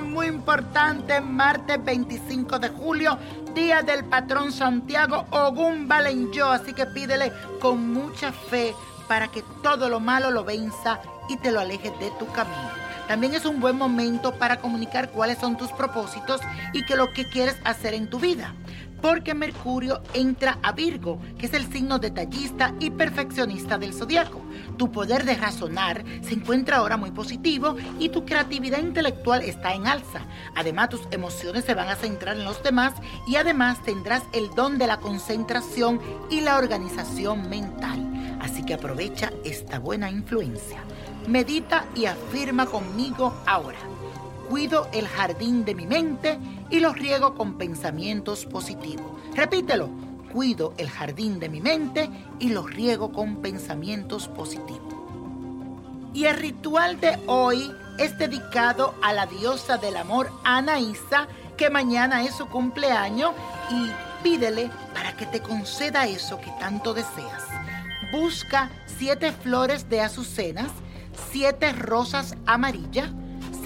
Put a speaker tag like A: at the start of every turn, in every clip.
A: Muy importante, martes 25 de julio, día del patrón Santiago Ogún Valenyo. Así que pídele con mucha fe para que todo lo malo lo venza y te lo aleje de tu camino. También es un buen momento para comunicar cuáles son tus propósitos y qué lo que quieres hacer en tu vida. Porque Mercurio entra a Virgo, que es el signo detallista y perfeccionista del zodiaco. Tu poder de razonar se encuentra ahora muy positivo y tu creatividad intelectual está en alza. Además, tus emociones se van a centrar en los demás y además tendrás el don de la concentración y la organización mental. Así que aprovecha esta buena influencia. Medita y afirma conmigo ahora. Cuido el jardín de mi mente y lo riego con pensamientos positivos. Repítelo. Cuido el jardín de mi mente y lo riego con pensamientos positivos. Y el ritual de hoy es dedicado a la diosa del amor Anaísa, que mañana es su cumpleaños, y pídele para que te conceda eso que tanto deseas. Busca siete flores de azucenas, siete rosas amarillas,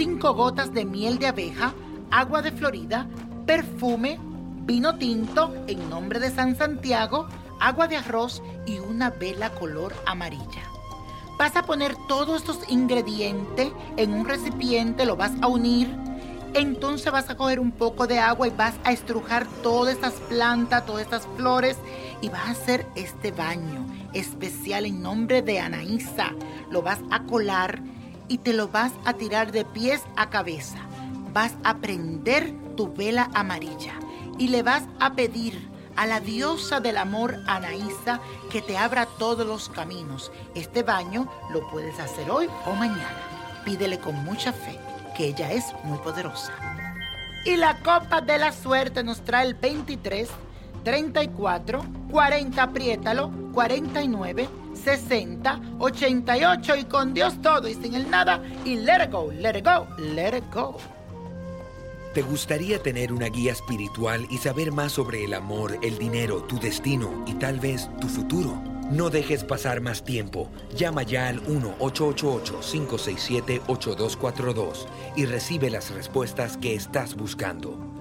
A: cinco gotas de miel de abeja, agua de Florida, perfume, vino tinto en nombre de San Santiago, agua de arroz y una vela color amarilla. Vas a poner todos estos ingredientes en un recipiente, lo vas a unir. Entonces vas a coger un poco de agua y vas a estrujar todas estas plantas, todas estas flores y vas a hacer este baño especial en nombre de Anaísa. Lo vas a colar y te lo vas a tirar de pies a cabeza. Vas a prender tu vela amarilla y le vas a pedir a la diosa del amor Anaísa que te abra todos los caminos. Este baño lo puedes hacer hoy o mañana. Pídele con mucha fe, que ella es muy poderosa. Y la copa de la suerte nos trae el 23, 34, 40, apriétalo, 49, 60, 88 y con Dios todo y sin el nada y let it go, let it go, let it go.
B: ¿Te gustaría tener una guía espiritual y saber más sobre el amor, el dinero, tu destino y tal vez tu futuro? No dejes pasar más tiempo. Llama ya al 1-888-567-8242 y recibe las respuestas que estás buscando.